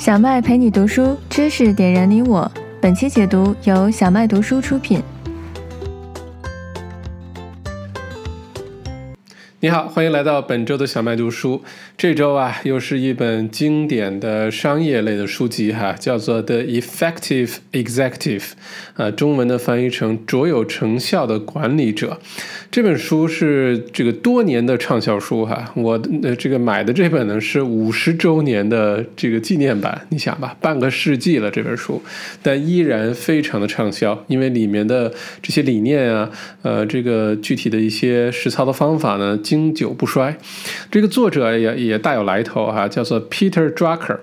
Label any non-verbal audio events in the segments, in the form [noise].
小麦陪你读书，知识点燃你我。本期解读由小麦读书出品。你好，欢迎来到本周的小麦读书。这周啊，又是一本经典的商业类的书籍哈，叫做《The Effective Executive》，啊，中文的翻译成“卓有成效的管理者”。这本书是这个多年的畅销书哈，我呃这个买的这本呢是五十周年的这个纪念版。你想吧，半个世纪了这本书，但依然非常的畅销，因为里面的这些理念啊，呃，这个具体的一些实操的方法呢。经久不衰，这个作者也也大有来头哈，叫做 Peter Drucker。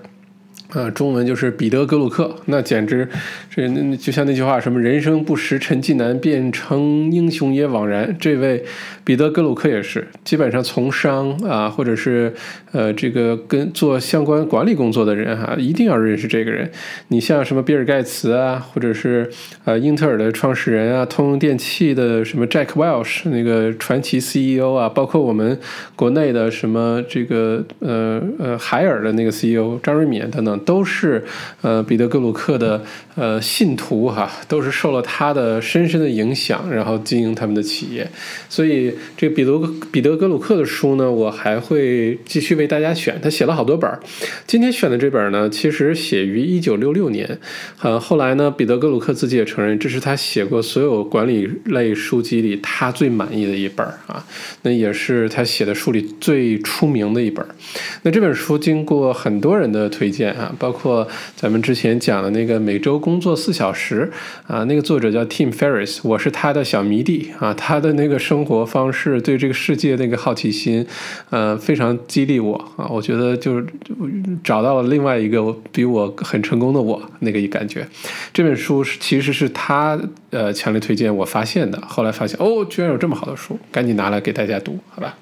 啊，中文就是彼得·格鲁克，那简直，这那就像那句话，什么“人生不识陈近南，变成英雄也枉然”。这位彼得·格鲁克也是，基本上从商啊，或者是呃，这个跟做相关管理工作的人哈，一定要认识这个人。你像什么比尔·盖茨啊，或者是呃，英特尔的创始人啊，通用电气的什么 Jack Welch 那个传奇 CEO 啊，包括我们国内的什么这个呃呃海尔的那个 CEO 张瑞敏等等。都是呃彼得·格鲁克的呃信徒哈，都是受了他的深深的影响，然后经营他们的企业。所以这个彼得彼得·格鲁克的书呢，我还会继续为大家选。他写了好多本儿，今天选的这本呢，其实写于一九六六年。呃，后来呢，彼得·格鲁克自己也承认，这是他写过所有管理类书籍里他最满意的一本啊。那也是他写的书里最出名的一本。那这本书经过很多人的推荐啊。包括咱们之前讲的那个每周工作四小时啊，那个作者叫 Tim Ferriss，我是他的小迷弟啊，他的那个生活方式，对这个世界那个好奇心，呃，非常激励我啊，我觉得就是找到了另外一个比我很成功的我那个一感觉。这本书是其实是他呃强烈推荐我发现的，后来发现哦，居然有这么好的书，赶紧拿来给大家读，好吧？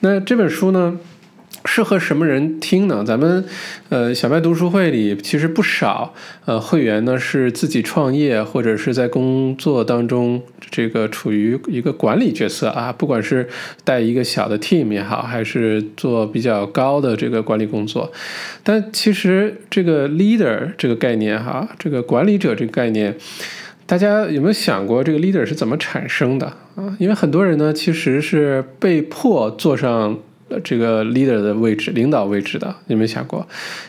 那这本书呢？适合什么人听呢？咱们，呃，小麦读书会里其实不少，呃，会员呢是自己创业或者是在工作当中这个处于一个管理角色啊，不管是带一个小的 team 也好，还是做比较高的这个管理工作。但其实这个 leader 这个概念哈，这个管理者这个概念，大家有没有想过这个 leader 是怎么产生的啊？因为很多人呢其实是被迫坐上。这个 leader 的位置，领导位置的，有没有想过？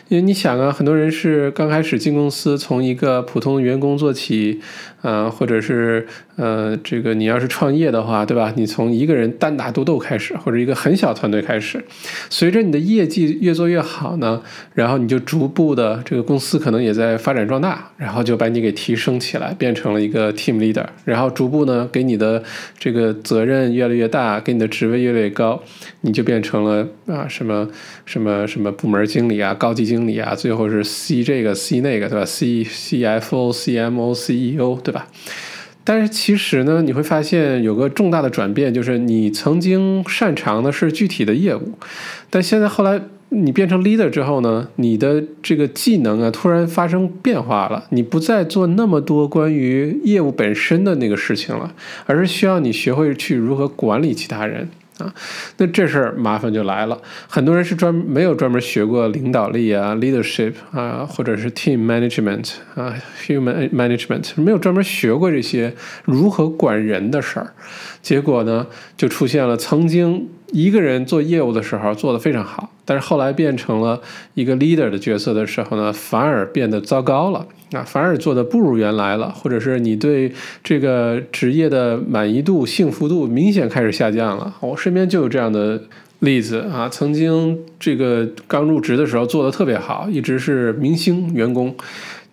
因为你想啊，很多人是刚开始进公司，从一个普通员工做起。嗯，或者是呃，这个你要是创业的话，对吧？你从一个人单打独斗开始，或者一个很小团队开始，随着你的业绩越做越好呢，然后你就逐步的这个公司可能也在发展壮大，然后就把你给提升起来，变成了一个 team leader，然后逐步呢给你的这个责任越来越大，给你的职位越来越高，你就变成了啊什么什么什么部门经理啊、高级经理啊，最后是 C 这个 C 那个，对吧？C CFO、CMO、CEO，对。吧？但是其实呢，你会发现有个重大的转变，就是你曾经擅长的是具体的业务，但现在后来你变成 leader 之后呢，你的这个技能啊突然发生变化了，你不再做那么多关于业务本身的那个事情了，而是需要你学会去如何管理其他人。啊，那这事儿麻烦就来了。很多人是专没有专门学过领导力啊，leadership 啊，或者是 team management 啊，human management，没有专门学过这些如何管人的事儿。结果呢，就出现了曾经一个人做业务的时候做得非常好，但是后来变成了一个 leader 的角色的时候呢，反而变得糟糕了。啊，反而做的不如原来了，或者是你对这个职业的满意度、幸福度明显开始下降了。我身边就有这样的例子啊，曾经这个刚入职的时候做的特别好，一直是明星员工，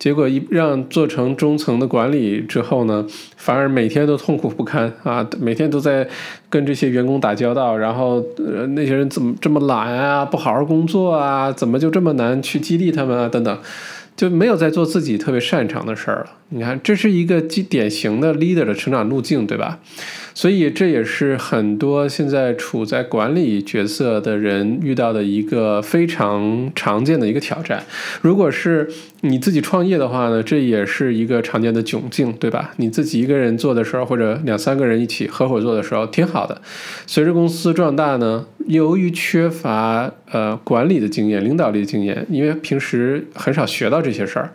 结果一让做成中层的管理之后呢，反而每天都痛苦不堪啊，[laughs] 每天都在跟这些员工打交道，然后呃那些人怎么这么懒啊，不好好工作啊，怎么就这么难去激励他们啊，等等。就没有在做自己特别擅长的事儿了。你看，这是一个典型的 leader 的成长路径，对吧？所以这也是很多现在处在管理角色的人遇到的一个非常常见的一个挑战。如果是你自己创业的话呢，这也是一个常见的窘境，对吧？你自己一个人做的时候，或者两三个人一起合伙做的时候，挺好的。随着公司壮大呢，由于缺乏呃管理的经验、领导力经验，因为平时很少学到这些事儿，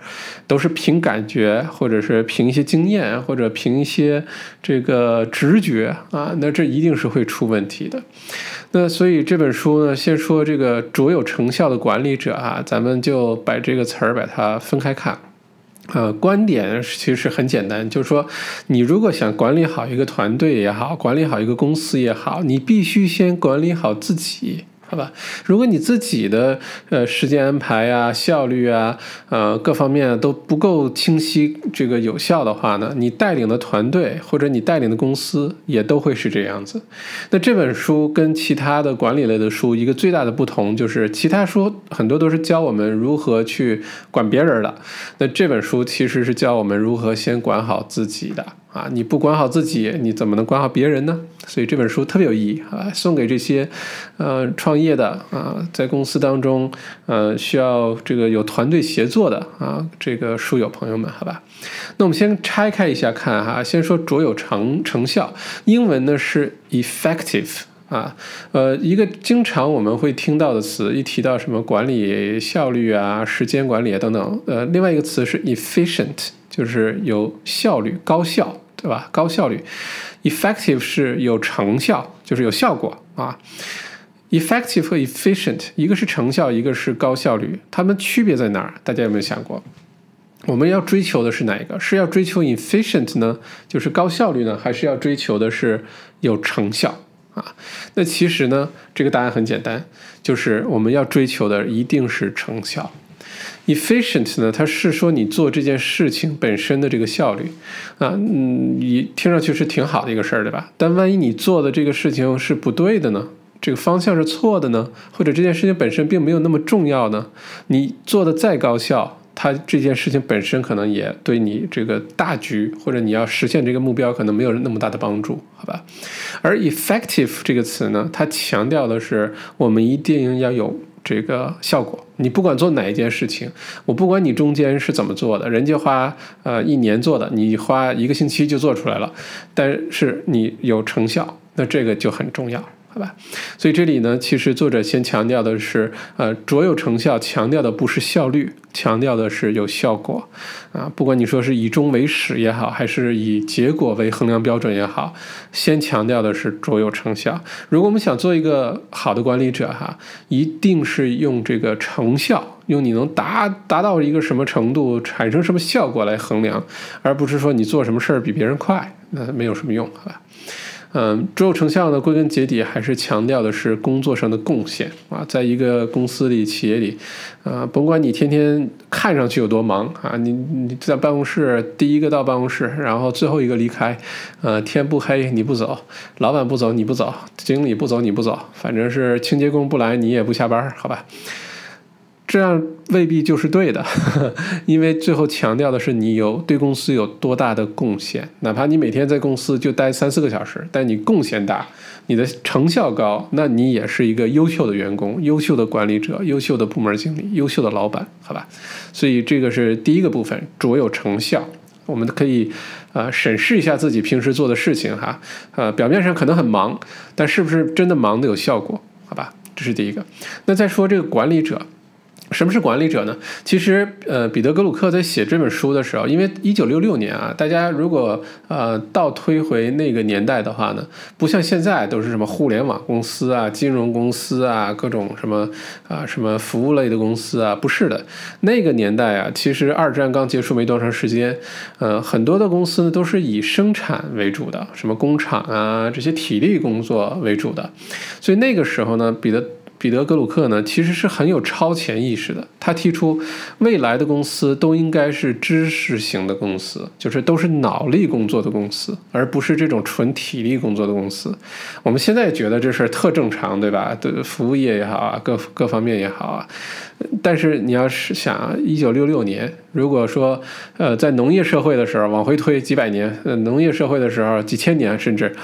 都是凭感觉，或者是凭一些经验，或者凭一些这个直觉啊，那这一定是会出问题的。那所以这本书呢，先说这个卓有成效的管理者啊，咱们就把这个词儿把它分开看。呃，观点其实很简单，就是说，你如果想管理好一个团队也好，管理好一个公司也好，你必须先管理好自己。好吧，如果你自己的呃时间安排啊、效率啊、呃各方面都不够清晰、这个有效的话呢，你带领的团队或者你带领的公司也都会是这样子。那这本书跟其他的管理类的书一个最大的不同就是，其他书很多都是教我们如何去管别人的，那这本书其实是教我们如何先管好自己的。啊，你不管好自己，你怎么能管好别人呢？所以这本书特别有意义啊，送给这些，呃，创业的啊，在公司当中，呃，需要这个有团队协作的啊，这个书友朋友们，好吧？那我们先拆开一下看哈，先说卓有成成效，英文呢是 effective 啊，呃，一个经常我们会听到的词，一提到什么管理效率啊、时间管理啊等等，呃，另外一个词是 efficient，就是有效率、高效。对吧？高效率，effective 是有成效，就是有效果啊。effective 和 efficient，一个是成效，一个是高效率，它们区别在哪儿？大家有没有想过？我们要追求的是哪一个？是要追求 efficient 呢？就是高效率呢？还是要追求的是有成效啊？那其实呢，这个答案很简单，就是我们要追求的一定是成效。Efficient 呢？它是说你做这件事情本身的这个效率啊，嗯，你听上去是挺好的一个事儿，对吧？但万一你做的这个事情是不对的呢？这个方向是错的呢？或者这件事情本身并没有那么重要呢？你做的再高效，它这件事情本身可能也对你这个大局或者你要实现这个目标可能没有那么大的帮助，好吧？而 effective 这个词呢，它强调的是我们一定要有。这个效果，你不管做哪一件事情，我不管你中间是怎么做的，人家花呃一年做的，你花一个星期就做出来了，但是你有成效，那这个就很重要。好吧，所以这里呢，其实作者先强调的是，呃，卓有成效，强调的不是效率，强调的是有效果，啊，不管你说是以终为始也好，还是以结果为衡量标准也好，先强调的是卓有成效。如果我们想做一个好的管理者，哈，一定是用这个成效，用你能达达到一个什么程度，产生什么效果来衡量，而不是说你做什么事儿比别人快，那没有什么用，好吧？嗯，卓有成效呢，归根结底还是强调的是工作上的贡献啊，在一个公司里、企业里，啊，甭管你天天看上去有多忙啊，你你在办公室第一个到办公室，然后最后一个离开，呃，天不黑你不走，老板不走你不走，经理不走你不走，反正是清洁工不来你也不下班，好吧？这样未必就是对的，[laughs] 因为最后强调的是你有对公司有多大的贡献。哪怕你每天在公司就待三四个小时，但你贡献大，你的成效高，那你也是一个优秀的员工、优秀的管理者、优秀的部门经理、优秀的老板，好吧？所以这个是第一个部分，卓有成效。我们可以呃审视一下自己平时做的事情哈，呃，表面上可能很忙，但是不是真的忙的有效果？好吧，这是第一个。那再说这个管理者。什么是管理者呢？其实，呃，彼得·格鲁克在写这本书的时候，因为一九六六年啊，大家如果呃倒推回那个年代的话呢，不像现在都是什么互联网公司啊、金融公司啊、各种什么啊、什么服务类的公司啊，不是的。那个年代啊，其实二战刚结束没多长时间，呃，很多的公司呢都是以生产为主的，什么工厂啊这些体力工作为主的，所以那个时候呢，彼得。彼得·格鲁克呢，其实是很有超前意识的。他提出，未来的公司都应该是知识型的公司，就是都是脑力工作的公司，而不是这种纯体力工作的公司。我们现在觉得这事儿特正常，对吧？对服务业也好啊，各各方面也好啊。但是你要是想，一九六六年，如果说，呃，在农业社会的时候，往回推几百年，呃，农业社会的时候，几千年，甚至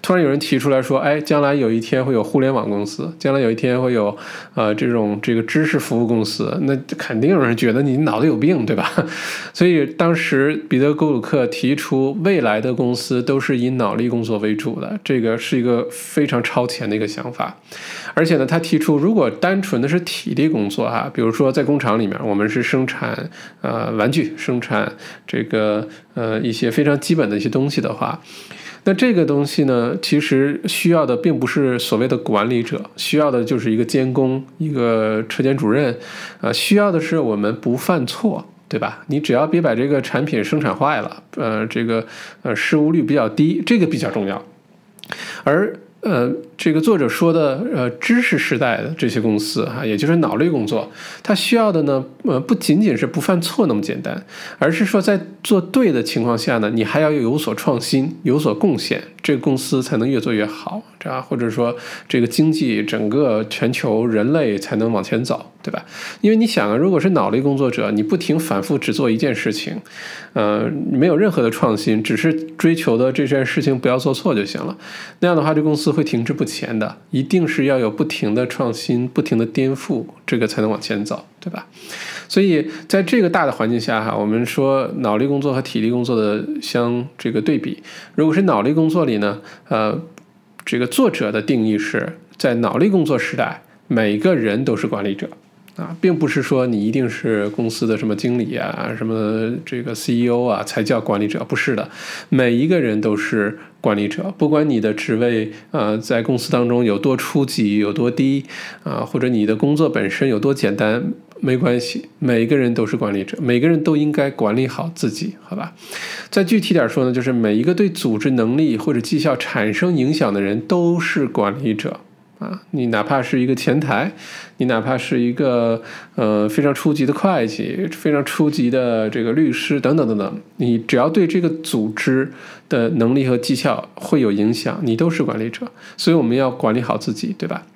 突然有人提出来说，哎，将来有一天会有互联网公司，将来有一天会有，呃，这种这个知识服务公司，那肯定有人觉得你脑子有病，对吧？[laughs] 所以当时彼得·格鲁克提出，未来的公司都是以脑力工作为主的，这个是一个非常超前的一个想法。而且呢，他提出，如果单纯的是体力工作啊，啊比如说在工厂里面，我们是生产呃玩具，生产这个呃一些非常基本的一些东西的话，那这个东西呢，其实需要的并不是所谓的管理者，需要的就是一个监工，一个车间主任，啊，需要的是我们不犯错，对吧？你只要别把这个产品生产坏了，呃，这个呃失误率比较低，这个比较重要，而。呃，这个作者说的，呃，知识时代的这些公司哈，也就是脑力工作，它需要的呢，呃，不仅仅是不犯错那么简单，而是说在做对的情况下呢，你还要有所创新，有所贡献，这个公司才能越做越好，这样或者说这个经济整个全球人类才能往前走。对吧？因为你想啊，如果是脑力工作者，你不停反复只做一件事情，呃，没有任何的创新，只是追求的这件事情不要做错就行了。那样的话，这公司会停滞不前的。一定是要有不停的创新，不停的颠覆，这个才能往前走，对吧？所以在这个大的环境下哈，我们说脑力工作和体力工作的相这个对比，如果是脑力工作里呢，呃，这个作者的定义是在脑力工作时代，每个人都是管理者。啊，并不是说你一定是公司的什么经理啊，什么这个 CEO 啊才叫管理者，不是的，每一个人都是管理者，不管你的职位啊在公司当中有多初级、有多低啊，或者你的工作本身有多简单，没关系，每一个人都是管理者，每个人都应该管理好自己，好吧？再具体点说呢，就是每一个对组织能力或者绩效产生影响的人都是管理者。啊，你哪怕是一个前台，你哪怕是一个呃非常初级的会计，非常初级的这个律师等等等等，你只要对这个组织的能力和绩效会有影响，你都是管理者。所以我们要管理好自己，对吧？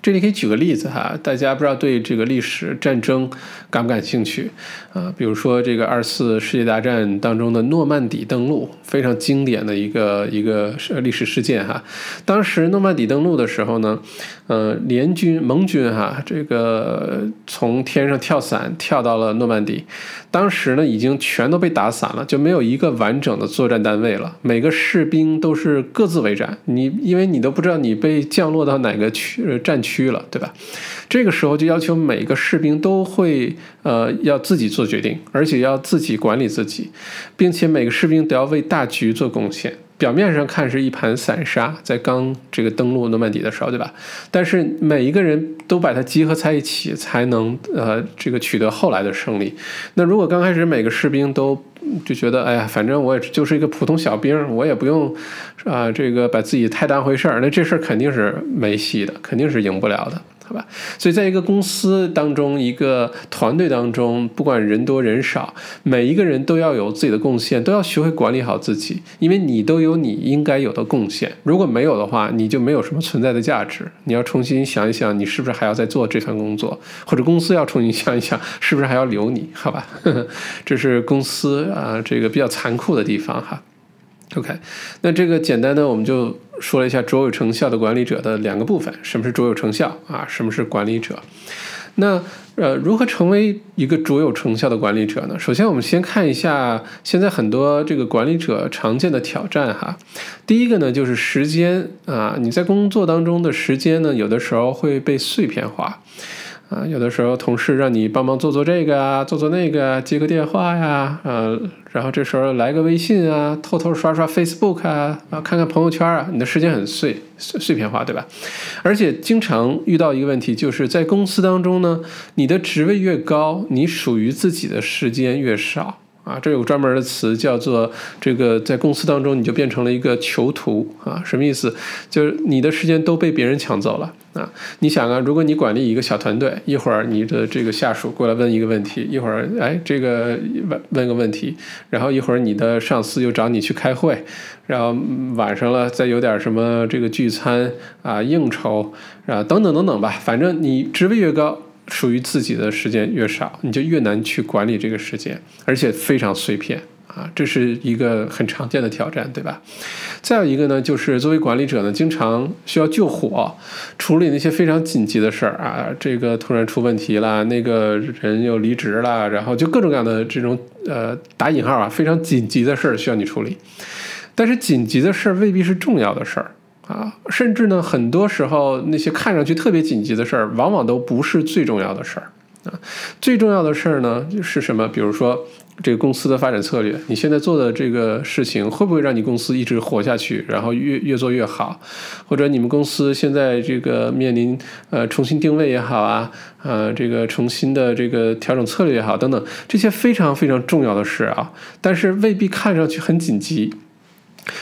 这里可以举个例子哈，大家不知道对这个历史战争感不感兴趣啊？比如说这个二次世界大战当中的诺曼底登陆，非常经典的一个一个历史事件哈。当时诺曼底登陆的时候呢，呃，联军盟军哈，这个从天上跳伞跳到了诺曼底，当时呢已经全都被打散了，就没有一个完整的作战单位了，每个士兵都是各自为战，你因为你都不知道你被降落到哪个区战区。区了，对吧？这个时候就要求每个士兵都会呃要自己做做决定，而且要自己管理自己，并且每个士兵都要为大局做贡献。表面上看是一盘散沙，在刚这个登陆诺曼底的时候，对吧？但是每一个人都把它集合在一起，才能呃这个取得后来的胜利。那如果刚开始每个士兵都就觉得，哎呀，反正我也就是一个普通小兵，我也不用啊这个把自己太当回事儿，那这事儿肯定是没戏的，肯定是赢不了的。好吧，所以在一个公司当中，一个团队当中，不管人多人少，每一个人都要有自己的贡献，都要学会管理好自己，因为你都有你应该有的贡献。如果没有的话，你就没有什么存在的价值。你要重新想一想，你是不是还要再做这份工作，或者公司要重新想一想，是不是还要留你？好吧，[laughs] 这是公司啊，这个比较残酷的地方哈。OK，那这个简单的我们就说了一下卓有成效的管理者的两个部分，什么是卓有成效啊？什么是管理者？那呃，如何成为一个卓有成效的管理者呢？首先，我们先看一下现在很多这个管理者常见的挑战哈。第一个呢，就是时间啊，你在工作当中的时间呢，有的时候会被碎片化。啊，有的时候同事让你帮忙做做这个啊，做做那个，接个电话呀，呃，然后这时候来个微信啊，偷偷刷刷 Facebook 啊，啊，看看朋友圈啊，你的时间很碎碎碎片化，对吧？而且经常遇到一个问题，就是在公司当中呢，你的职位越高，你属于自己的时间越少。啊，这有专门的词叫做这个，在公司当中你就变成了一个囚徒啊，什么意思？就是你的时间都被别人抢走了啊，你想啊，如果你管理一个小团队，一会儿你的这个下属过来问一个问题，一会儿哎这个问问个问题，然后一会儿你的上司又找你去开会，然后晚上了再有点什么这个聚餐啊应酬啊等等等等吧，反正你职位越高，属于自己的时间越少，你就越难去管理这个时间，而且非常碎片。啊，这是一个很常见的挑战，对吧？再有一个呢，就是作为管理者呢，经常需要救火，处理那些非常紧急的事儿啊，这个突然出问题了，那个人又离职了，然后就各种各样的这种呃打引号啊，非常紧急的事儿需要你处理。但是紧急的事儿未必是重要的事儿啊，甚至呢，很多时候那些看上去特别紧急的事儿，往往都不是最重要的事儿啊。最重要的事儿呢是什么？比如说。这个公司的发展策略，你现在做的这个事情会不会让你公司一直活下去，然后越越做越好？或者你们公司现在这个面临呃重新定位也好啊，呃这个重新的这个调整策略也好等等，这些非常非常重要的事啊，但是未必看上去很紧急。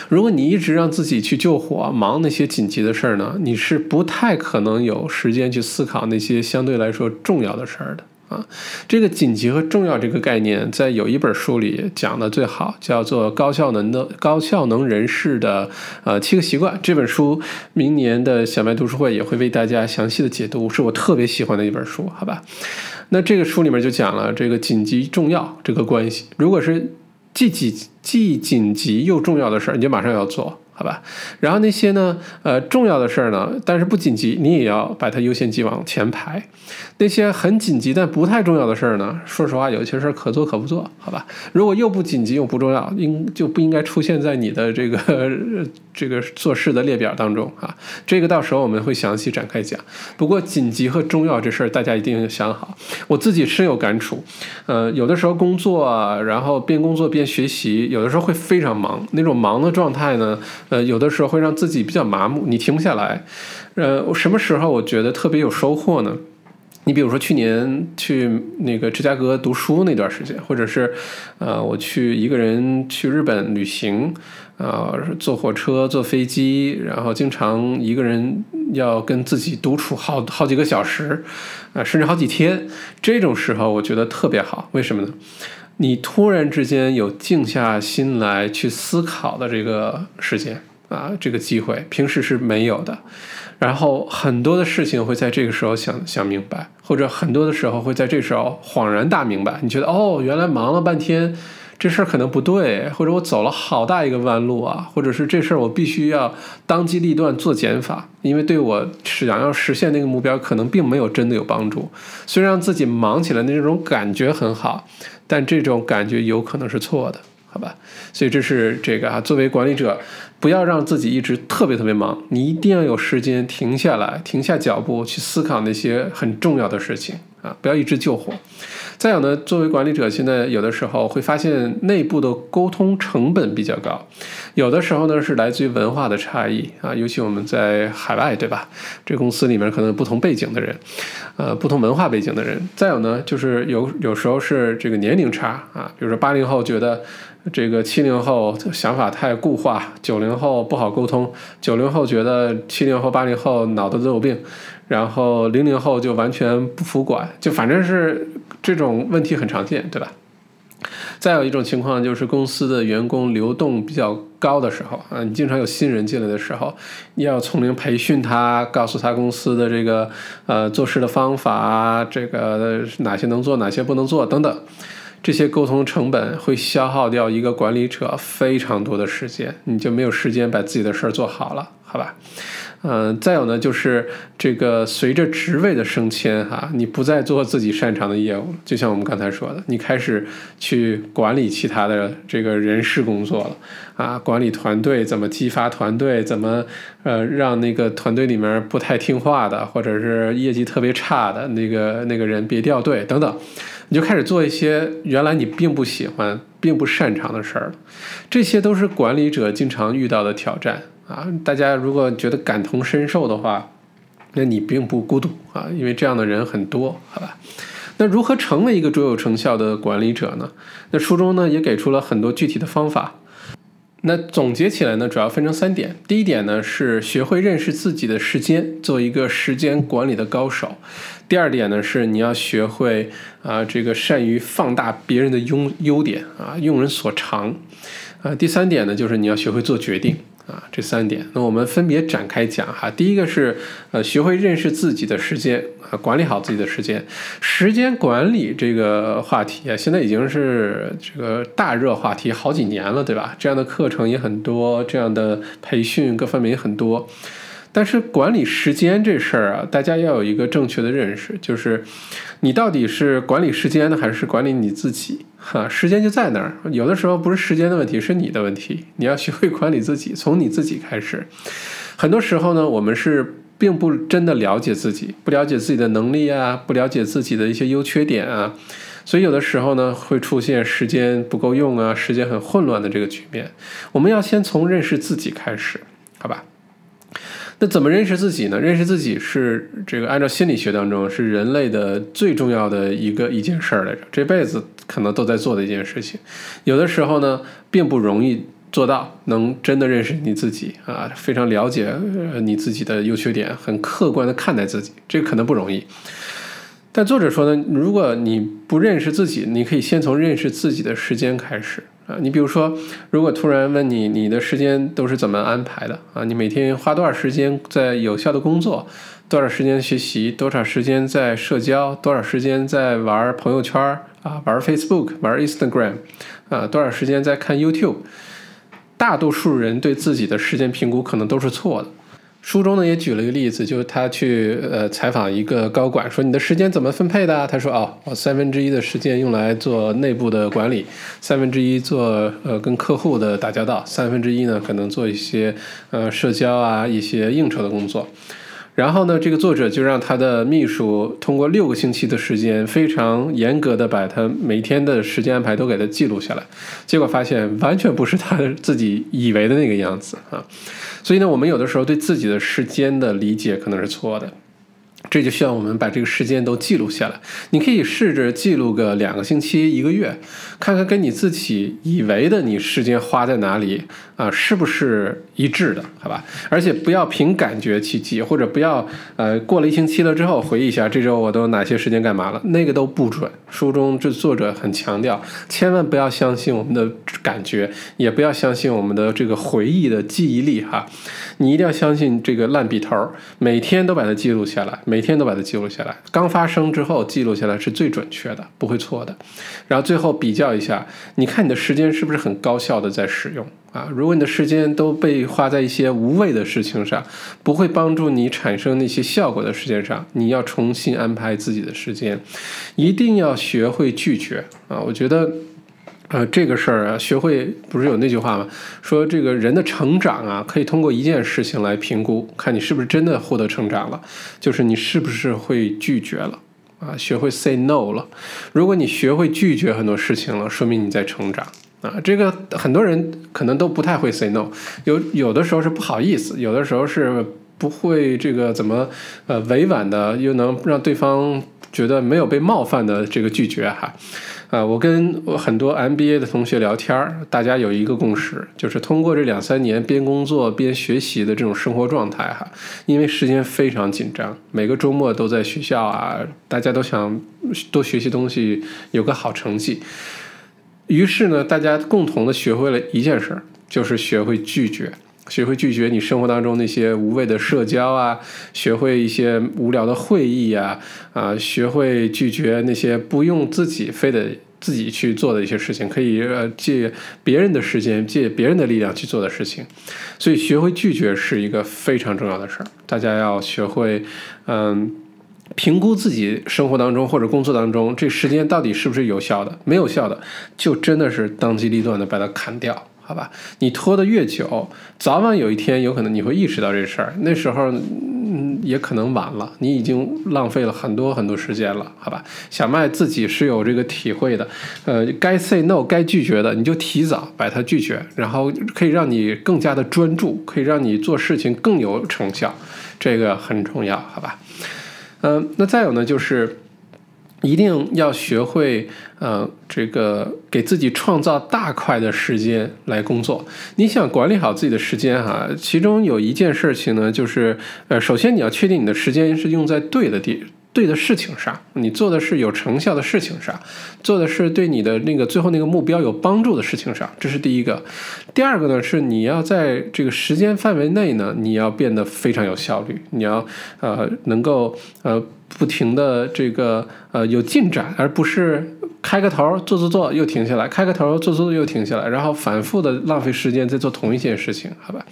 如果你一直让自己去救火，忙那些紧急的事儿呢，你是不太可能有时间去思考那些相对来说重要的事儿的。啊，这个紧急和重要这个概念，在有一本书里讲的最好，叫做《高效能的高效能人士的呃七个习惯》。这本书明年的小麦读书会也会为大家详细的解读，是我特别喜欢的一本书，好吧？那这个书里面就讲了这个紧急重要这个关系。如果是既紧既紧急又重要的事儿，你就马上要做。好吧，然后那些呢，呃，重要的事儿呢，但是不紧急，你也要把它优先级往前排。那些很紧急但不太重要的事儿呢，说实话，有些事儿可做可不做，好吧？如果又不紧急又不重要，应就不应该出现在你的这个 [laughs] 这个做事的列表当中啊。这个到时候我们会详细展开讲。不过紧急和重要这事儿，大家一定要想好。我自己深有感触，呃，有的时候工作，然后边工作边学习，有的时候会非常忙，那种忙的状态呢。呃，有的时候会让自己比较麻木，你停不下来。呃，什么时候我觉得特别有收获呢？你比如说去年去那个芝加哥读书那段时间，或者是呃，我去一个人去日本旅行，啊，坐火车、坐飞机，然后经常一个人要跟自己独处好好几个小时，啊，甚至好几天。这种时候我觉得特别好，为什么呢？你突然之间有静下心来去思考的这个时间啊，这个机会平时是没有的。然后很多的事情会在这个时候想想明白，或者很多的时候会在这时候恍然大明白。你觉得哦，原来忙了半天，这事儿可能不对，或者我走了好大一个弯路啊，或者是这事儿我必须要当机立断做减法，因为对我是想要实现那个目标可能并没有真的有帮助。虽然自己忙起来的那种感觉很好。但这种感觉有可能是错的，好吧？所以这是这个啊，作为管理者，不要让自己一直特别特别忙，你一定要有时间停下来，停下脚步去思考那些很重要的事情啊，不要一直救火。再有呢，作为管理者，现在有的时候会发现内部的沟通成本比较高，有的时候呢是来自于文化的差异啊，尤其我们在海外，对吧？这公司里面可能不同背景的人，呃，不同文化背景的人。再有呢，就是有有时候是这个年龄差啊，比如说八零后觉得这个七零后想法太固化，九零后不好沟通，九零后觉得七零后、八零后脑子都有病。然后零零后就完全不服管，就反正是这种问题很常见，对吧？再有一种情况就是公司的员工流动比较高的时候啊，你经常有新人进来的时候，你要从零培训他，告诉他公司的这个呃做事的方法，这个哪些能做，哪些不能做等等，这些沟通成本会消耗掉一个管理者非常多的时间，你就没有时间把自己的事儿做好了，好吧？嗯，再有呢，就是这个随着职位的升迁，哈，你不再做自己擅长的业务，就像我们刚才说的，你开始去管理其他的这个人事工作了，啊，管理团队怎么激发团队，怎么呃让那个团队里面不太听话的，或者是业绩特别差的那个那个人别掉队等等，你就开始做一些原来你并不喜欢、并不擅长的事儿，这些都是管理者经常遇到的挑战。啊，大家如果觉得感同身受的话，那你并不孤独啊，因为这样的人很多，好吧？那如何成为一个卓有成效的管理者呢？那书中呢也给出了很多具体的方法。那总结起来呢，主要分成三点。第一点呢是学会认识自己的时间，做一个时间管理的高手。第二点呢是你要学会啊，这个善于放大别人的优优点啊，用人所长。啊，第三点呢就是你要学会做决定。啊，这三点，那我们分别展开讲哈。第一个是，呃，学会认识自己的时间啊，管理好自己的时间。时间管理这个话题啊，现在已经是这个大热话题好几年了，对吧？这样的课程也很多，这样的培训各方面也很多。但是管理时间这事儿啊，大家要有一个正确的认识，就是你到底是管理时间呢，还是管理你自己？哈，时间就在那儿，有的时候不是时间的问题，是你的问题。你要学会管理自己，从你自己开始。很多时候呢，我们是并不真的了解自己，不了解自己的能力啊，不了解自己的一些优缺点啊，所以有的时候呢，会出现时间不够用啊，时间很混乱的这个局面。我们要先从认识自己开始，好吧？那怎么认识自己呢？认识自己是这个按照心理学当中是人类的最重要的一个一件事儿来着，这辈子可能都在做的一件事情。有的时候呢，并不容易做到，能真的认识你自己啊，非常了解你自己的优缺点，很客观的看待自己，这可能不容易。但作者说呢，如果你不认识自己，你可以先从认识自己的时间开始。啊，你比如说，如果突然问你，你的时间都是怎么安排的啊？你每天花多少时间在有效的工作，多少时间学习，多少时间在社交，多少时间在玩朋友圈啊，玩 Facebook，玩 Instagram，啊，多少时间在看 YouTube？大多数人对自己的时间评估可能都是错的。书中呢也举了一个例子，就是他去呃采访一个高管，说你的时间怎么分配的？他说哦，我三分之一的时间用来做内部的管理，三分之一做呃跟客户的打交道，三分之一呢可能做一些呃社交啊一些应酬的工作。然后呢，这个作者就让他的秘书通过六个星期的时间，非常严格的把他每天的时间安排都给他记录下来。结果发现完全不是他自己以为的那个样子啊！所以呢，我们有的时候对自己的时间的理解可能是错的。这就需要我们把这个时间都记录下来。你可以试着记录个两个星期、一个月，看看跟你自己以为的你时间花在哪里啊，是不是一致的？好吧。而且不要凭感觉去记，或者不要呃过了一星期了之后回忆一下这周我都哪些时间干嘛了，那个都不准。书中这作者很强调，千万不要相信我们的感觉，也不要相信我们的这个回忆的记忆力哈。你一定要相信这个烂笔头儿，每天都把它记录下来。每天都把它记录下来，刚发生之后记录下来是最准确的，不会错的。然后最后比较一下，你看你的时间是不是很高效的在使用啊？如果你的时间都被花在一些无谓的事情上，不会帮助你产生那些效果的时间上，你要重新安排自己的时间，一定要学会拒绝啊！我觉得。呃，这个事儿啊，学会不是有那句话吗？说这个人的成长啊，可以通过一件事情来评估，看你是不是真的获得成长了，就是你是不是会拒绝了啊，学会 say no 了。如果你学会拒绝很多事情了，说明你在成长啊。这个很多人可能都不太会 say no，有有的时候是不好意思，有的时候是不会这个怎么呃委婉的，又能让对方觉得没有被冒犯的这个拒绝哈。啊我跟很多 MBA 的同学聊天儿，大家有一个共识，就是通过这两三年边工作边学习的这种生活状态哈，因为时间非常紧张，每个周末都在学校啊，大家都想多学习东西，有个好成绩。于是呢，大家共同的学会了一件事儿，就是学会拒绝。学会拒绝你生活当中那些无谓的社交啊，学会一些无聊的会议啊，啊，学会拒绝那些不用自己非得自己去做的一些事情，可以呃借别人的时间、借别人的力量去做的事情。所以，学会拒绝是一个非常重要的事儿。大家要学会，嗯，评估自己生活当中或者工作当中这时间到底是不是有效的，没有效的，就真的是当机立断的把它砍掉。好吧，你拖得越久，早晚有一天有可能你会意识到这事儿，那时候嗯也可能晚了，你已经浪费了很多很多时间了。好吧，小麦自己是有这个体会的，呃，该 say no 该拒绝的，你就提早把它拒绝，然后可以让你更加的专注，可以让你做事情更有成效，这个很重要，好吧？嗯，那再有呢就是。一定要学会，呃，这个给自己创造大块的时间来工作。你想管理好自己的时间哈，其中有一件事情呢，就是，呃，首先你要确定你的时间是用在对的地。对的事情上，你做的是有成效的事情上，做的是对你的那个最后那个目标有帮助的事情上，这是第一个。第二个呢，是你要在这个时间范围内呢，你要变得非常有效率，你要呃能够呃不停的这个呃有进展，而不是。开个头做做做又停下来，开个头做做做又停下来，然后反复的浪费时间在做同一件事情，好吧？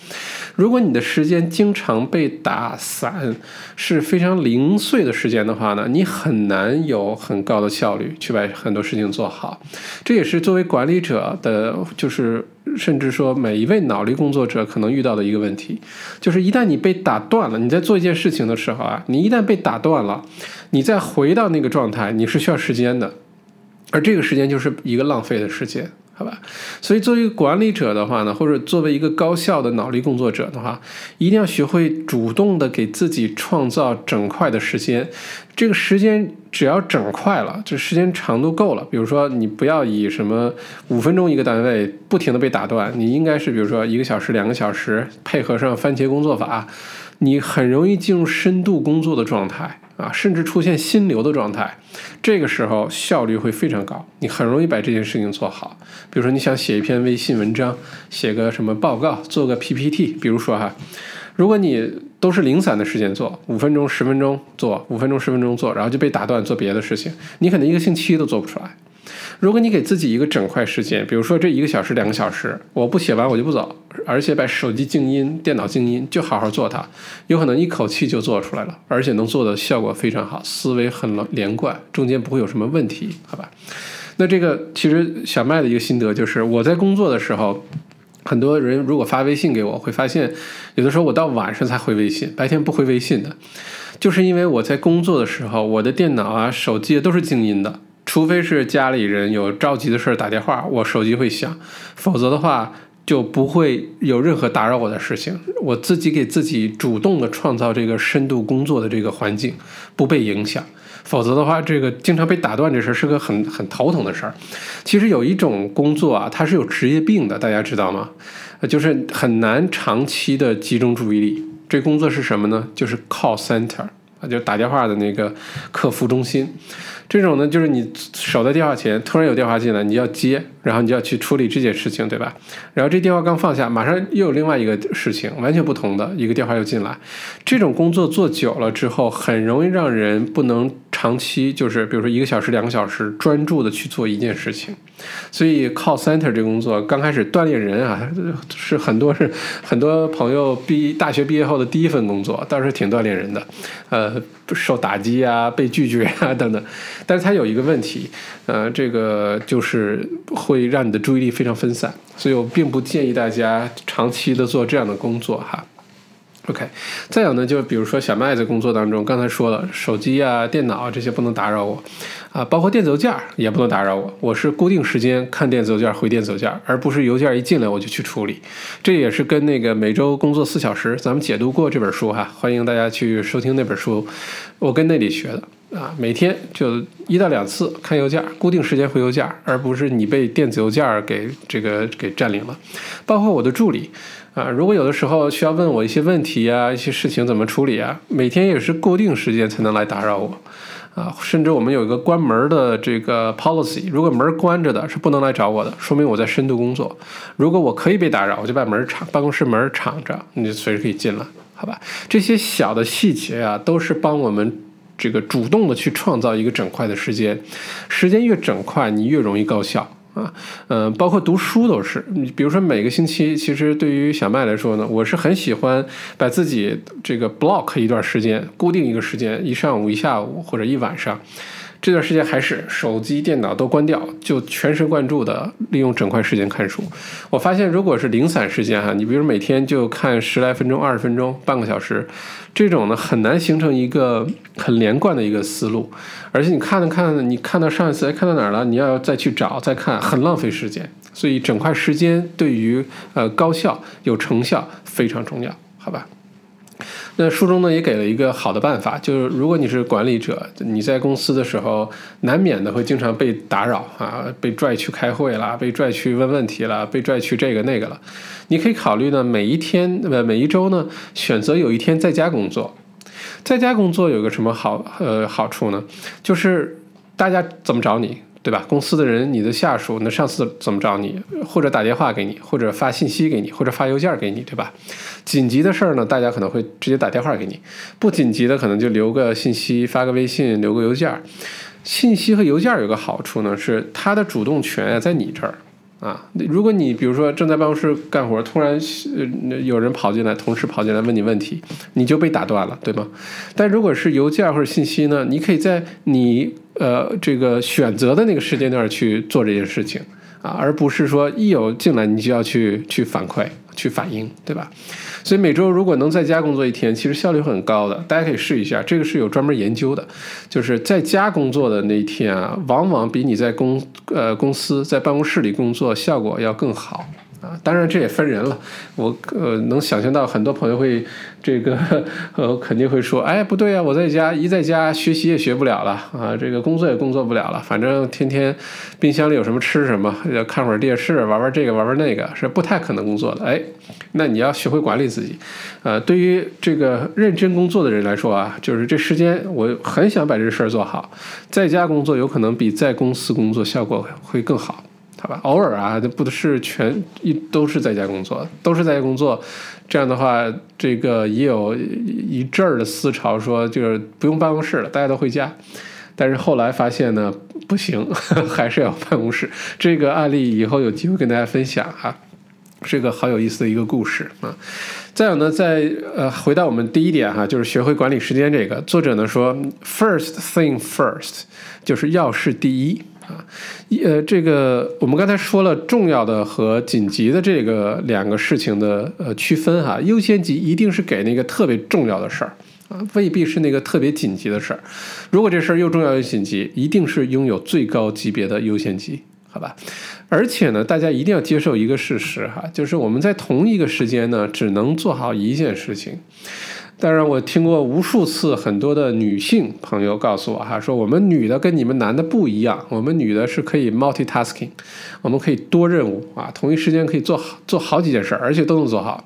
如果你的时间经常被打散，是非常零碎的时间的话呢，你很难有很高的效率去把很多事情做好。这也是作为管理者的，就是甚至说每一位脑力工作者可能遇到的一个问题，就是一旦你被打断了，你在做一件事情的时候啊，你一旦被打断了，你再回到那个状态，你是需要时间的。而这个时间就是一个浪费的时间，好吧？所以作为管理者的话呢，或者作为一个高效的脑力工作者的话，一定要学会主动的给自己创造整块的时间。这个时间只要整块了，就时间长度够了。比如说，你不要以什么五分钟一个单位不停的被打断，你应该是比如说一个小时、两个小时，配合上番茄工作法，你很容易进入深度工作的状态。啊，甚至出现心流的状态，这个时候效率会非常高，你很容易把这件事情做好。比如说，你想写一篇微信文章，写个什么报告，做个 PPT。比如说哈，如果你都是零散的时间做，五分钟、十分钟做，五分钟、十分钟做，然后就被打断做别的事情，你可能一个星期都做不出来。如果你给自己一个整块时间，比如说这一个小时、两个小时，我不写完我就不走，而且把手机静音、电脑静音，就好好做它，有可能一口气就做出来了，而且能做的效果非常好，思维很连贯，中间不会有什么问题，好吧？那这个其实小麦的一个心得就是，我在工作的时候，很多人如果发微信给我，会发现有的时候我到晚上才回微信，白天不回微信的，就是因为我在工作的时候，我的电脑啊、手机都是静音的。除非是家里人有着急的事儿打电话，我手机会响，否则的话就不会有任何打扰我的事情。我自己给自己主动的创造这个深度工作的这个环境，不被影响。否则的话，这个经常被打断这事儿是个很很头疼的事儿。其实有一种工作啊，它是有职业病的，大家知道吗？就是很难长期的集中注意力。这工作是什么呢？就是 call center 啊，就打电话的那个客服中心。这种呢，就是你守在电话前，突然有电话进来，你要接。然后你就要去处理这件事情，对吧？然后这电话刚放下，马上又有另外一个事情，完全不同的一个电话又进来。这种工作做久了之后，很容易让人不能长期，就是比如说一个小时、两个小时专注的去做一件事情。所以 call center 这工作刚开始锻炼人啊，是很多是 [laughs] 很多朋友毕大学毕业后的第一份工作，倒是挺锻炼人的。呃，受打击啊，被拒绝啊等等。但是它有一个问题，呃，这个就是会。会让你的注意力非常分散，所以我并不建议大家长期的做这样的工作哈。OK，再有呢，就比如说小麦在工作当中，刚才说了，手机啊、电脑啊这些不能打扰我啊，包括电子邮件也不能打扰我。我是固定时间看电子邮件、回电子邮件，而不是邮件一进来我就去处理。这也是跟那个每周工作四小时，咱们解读过这本书哈，欢迎大家去收听那本书，我跟那里学的。啊，每天就一到两次看邮件，固定时间回邮件，而不是你被电子邮件给这个给占领了。包括我的助理啊，如果有的时候需要问我一些问题啊，一些事情怎么处理啊，每天也是固定时间才能来打扰我啊。甚至我们有一个关门的这个 policy，如果门关着的是不能来找我的，说明我在深度工作。如果我可以被打扰，我就把门敞，办公室门敞着，你就随时可以进来，好吧？这些小的细节啊，都是帮我们。这个主动的去创造一个整块的时间，时间越整块，你越容易高效啊。嗯，包括读书都是。你比如说每个星期，其实对于小麦来说呢，我是很喜欢把自己这个 block 一段时间，固定一个时间，一上午、一下午或者一晚上。这段时间还是手机、电脑都关掉，就全神贯注的利用整块时间看书。我发现，如果是零散时间哈，你比如每天就看十来分钟、二十分钟、半个小时，这种呢很难形成一个很连贯的一个思路。而且你看了看，你看到上一次哎看到哪儿了，你要再去找再看，很浪费时间。所以整块时间对于呃高效有成效非常重要，好吧？那书中呢也给了一个好的办法，就是如果你是管理者，你在公司的时候难免的会经常被打扰啊，被拽去开会啦，被拽去问问题啦，被拽去这个那个了。你可以考虑呢，每一天呃每一周呢选择有一天在家工作。在家工作有个什么好呃好处呢？就是大家怎么找你？对吧？公司的人，你的下属，那上司怎么找你？或者打电话给你，或者发信息给你，或者发邮件给你，对吧？紧急的事儿呢，大家可能会直接打电话给你；不紧急的，可能就留个信息，发个微信，留个邮件。信息和邮件有个好处呢，是他的主动权在你这儿。啊，如果你比如说正在办公室干活，突然呃有人跑进来，同事跑进来问你问题，你就被打断了，对吗？但如果是邮件或者信息呢，你可以在你呃这个选择的那个时间段去做这件事情啊，而不是说一有进来你就要去去反馈。去反应，对吧？所以每周如果能在家工作一天，其实效率很高的，大家可以试一下。这个是有专门研究的，就是在家工作的那一天啊，往往比你在公呃公司在办公室里工作效果要更好。啊，当然这也分人了。我呃能想象到很多朋友会这个 [laughs] 呃肯定会说，哎不对啊，我在家一在家学习也学不了了啊，这个工作也工作不了了，反正天天冰箱里有什么吃什么，要看会儿电视，玩玩这个玩玩那个，是不太可能工作的。哎，那你要学会管理自己。呃，对于这个认真工作的人来说啊，就是这时间我很想把这事儿做好，在家工作有可能比在公司工作效果会更好。好吧，偶尔啊，这不是全一都是在家工作，都是在家工作，这样的话，这个也有一阵儿的思潮，说就是不用办公室了，大家都回家。但是后来发现呢，不行，[laughs] 还是要办公室。这个案例以后有机会跟大家分享哈，是个好有意思的一个故事啊。再有呢，在呃，回到我们第一点哈，就是学会管理时间。这个作者呢说，first thing first，就是要事第一。啊，一呃，这个我们刚才说了重要的和紧急的这个两个事情的呃区分哈，优先级一定是给那个特别重要的事儿啊，未必是那个特别紧急的事儿。如果这事儿又重要又紧急，一定是拥有最高级别的优先级，好吧？而且呢，大家一定要接受一个事实哈，就是我们在同一个时间呢，只能做好一件事情。当然，我听过无数次，很多的女性朋友告诉我哈，说我们女的跟你们男的不一样，我们女的是可以 multitasking，我们可以多任务啊，同一时间可以做好做好几件事，而且都能做好。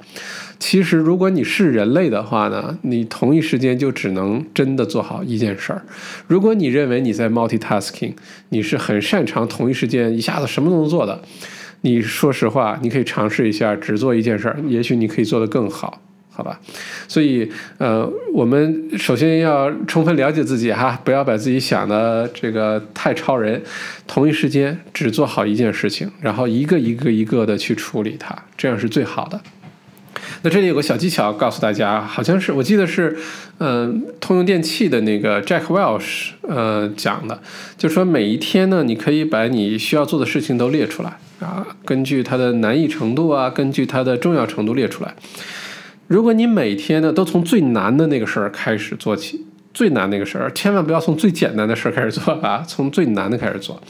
其实，如果你是人类的话呢，你同一时间就只能真的做好一件事儿。如果你认为你在 multitasking，你是很擅长同一时间一下子什么都能做的，你说实话，你可以尝试一下只做一件事儿，也许你可以做得更好。好吧，所以呃，我们首先要充分了解自己哈，不要把自己想的这个太超人，同一时间只做好一件事情，然后一个一个一个的去处理它，这样是最好的。那这里有个小技巧告诉大家，好像是我记得是，嗯，通用电器的那个 Jack Welch 呃讲的，就说每一天呢，你可以把你需要做的事情都列出来啊，根据它的难易程度啊，根据它的重要程度列出来。如果你每天呢都从最难的那个事儿开始做起，最难那个事儿，千万不要从最简单的事儿开始做啊，[laughs] 从最难的开始做。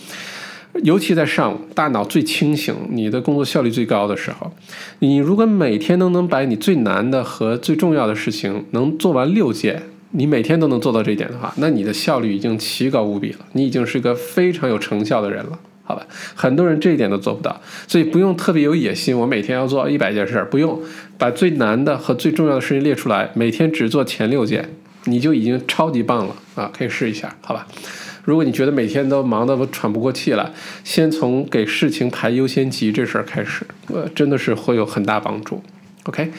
尤其在上午，大脑最清醒，你的工作效率最高的时候，你如果每天都能把你最难的和最重要的事情能做完六件，你每天都能做到这一点的话，那你的效率已经奇高无比了，你已经是个非常有成效的人了。好吧，很多人这一点都做不到，所以不用特别有野心。我每天要做一百件事儿，不用把最难的和最重要的事情列出来，每天只做前六件，你就已经超级棒了啊！可以试一下，好吧？如果你觉得每天都忙得喘不过气来，先从给事情排优先级这事儿开始，呃，真的是会有很大帮助。OK，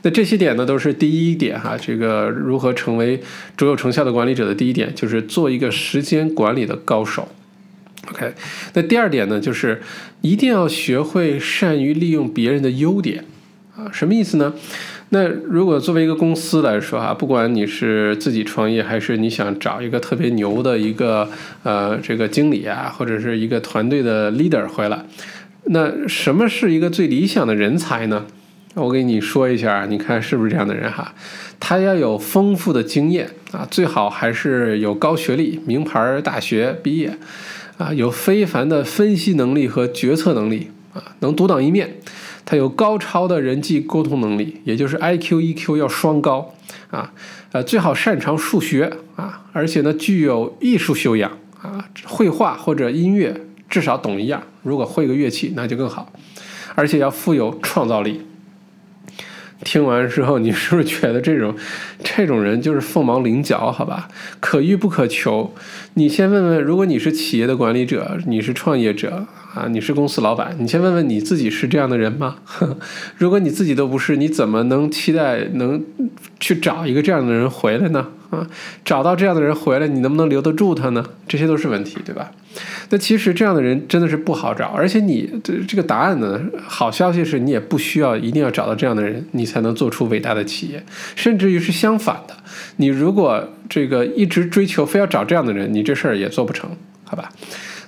那这些点呢，都是第一点哈。这个如何成为卓有成效的管理者的第一点，就是做一个时间管理的高手。OK，那第二点呢，就是一定要学会善于利用别人的优点啊，什么意思呢？那如果作为一个公司来说哈，不管你是自己创业，还是你想找一个特别牛的一个呃这个经理啊，或者是一个团队的 leader 回来，那什么是一个最理想的人才呢？我给你说一下，你看是不是这样的人哈？他要有丰富的经验啊，最好还是有高学历，名牌大学毕业。啊，有非凡的分析能力和决策能力啊，能独当一面。他有高超的人际沟通能力，也就是 I Q E Q 要双高啊，呃，最好擅长数学啊，而且呢具有艺术修养啊，绘画或者音乐至少懂一样，如果会个乐器那就更好，而且要富有创造力。听完之后，你是不是觉得这种 [laughs] 这种人就是凤毛麟角？好吧，可遇不可求。你先问问，如果你是企业的管理者，你是创业者啊，你是公司老板，你先问问你自己是这样的人吗？[laughs] 如果你自己都不是，你怎么能期待能去找一个这样的人回来呢？啊，找到这样的人回来，你能不能留得住他呢？这些都是问题，对吧？那其实这样的人真的是不好找，而且你这这个答案呢，好消息是你也不需要一定要找到这样的人，你才能做出伟大的企业，甚至于是相反的，你如果这个一直追求非要找这样的人，你这事儿也做不成，好吧？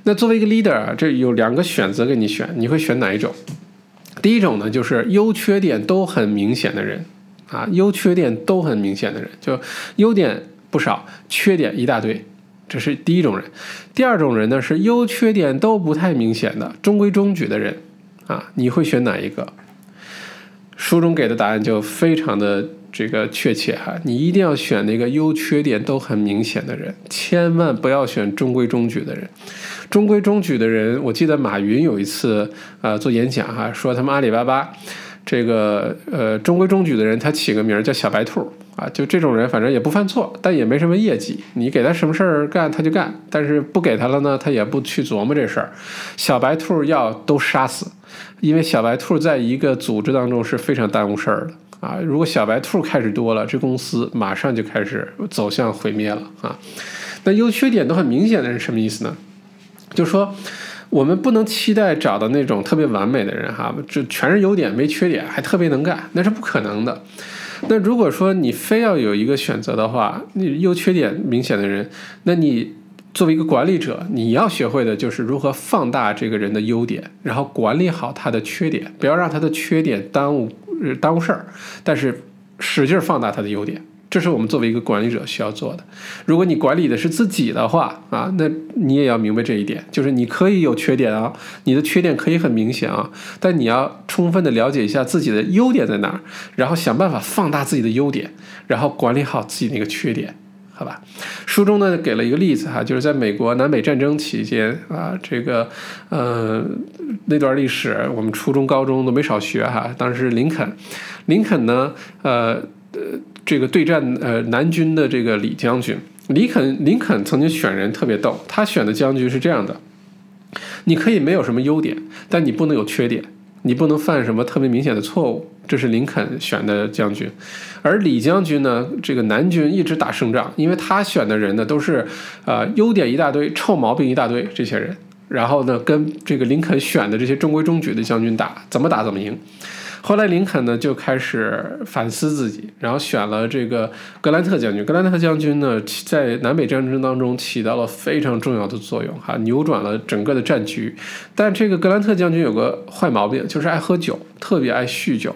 那作为一个 leader，这有两个选择给你选，你会选哪一种？第一种呢，就是优缺点都很明显的人啊，优缺点都很明显的人，就优点不少，缺点一大堆。这是第一种人，第二种人呢是优缺点都不太明显的中规中矩的人啊，你会选哪一个？书中给的答案就非常的这个确切哈，你一定要选那个优缺点都很明显的人，千万不要选中规中矩的人。中规中矩的人，我记得马云有一次呃做演讲哈，说他们阿里巴巴这个呃中规中矩的人，他起个名叫小白兔。啊，就这种人，反正也不犯错，但也没什么业绩。你给他什么事儿干，他就干；但是不给他了呢，他也不去琢磨这事儿。小白兔要都杀死，因为小白兔在一个组织当中是非常耽误事儿的啊。如果小白兔开始多了，这公司马上就开始走向毁灭了啊。那优缺点都很明显的人什么意思呢？就说我们不能期待找到那种特别完美的人哈，就全是优点没缺点，还特别能干，那是不可能的。那如果说你非要有一个选择的话，你优缺点明显的人，那你作为一个管理者，你要学会的就是如何放大这个人的优点，然后管理好他的缺点，不要让他的缺点耽误耽误事儿，但是使劲放大他的优点。这是我们作为一个管理者需要做的。如果你管理的是自己的话啊，那你也要明白这一点，就是你可以有缺点啊，你的缺点可以很明显啊，但你要充分的了解一下自己的优点在哪儿，然后想办法放大自己的优点，然后管理好自己那个缺点，好吧？书中呢给了一个例子哈，就是在美国南北战争期间啊，这个呃那段历史我们初中高中都没少学哈。当时林肯，林肯呢呃呃。这个对战呃南军的这个李将军，林肯林肯曾经选人特别逗，他选的将军是这样的：你可以没有什么优点，但你不能有缺点，你不能犯什么特别明显的错误。这是林肯选的将军，而李将军呢，这个南军一直打胜仗，因为他选的人呢都是呃优点一大堆，臭毛病一大堆这些人，然后呢跟这个林肯选的这些中规中矩的将军打，怎么打怎么赢。后来林肯呢就开始反思自己，然后选了这个格兰特将军。格兰特将军呢在南北战争当中起到了非常重要的作用，哈，扭转了整个的战局。但这个格兰特将军有个坏毛病，就是爱喝酒，特别爱酗酒。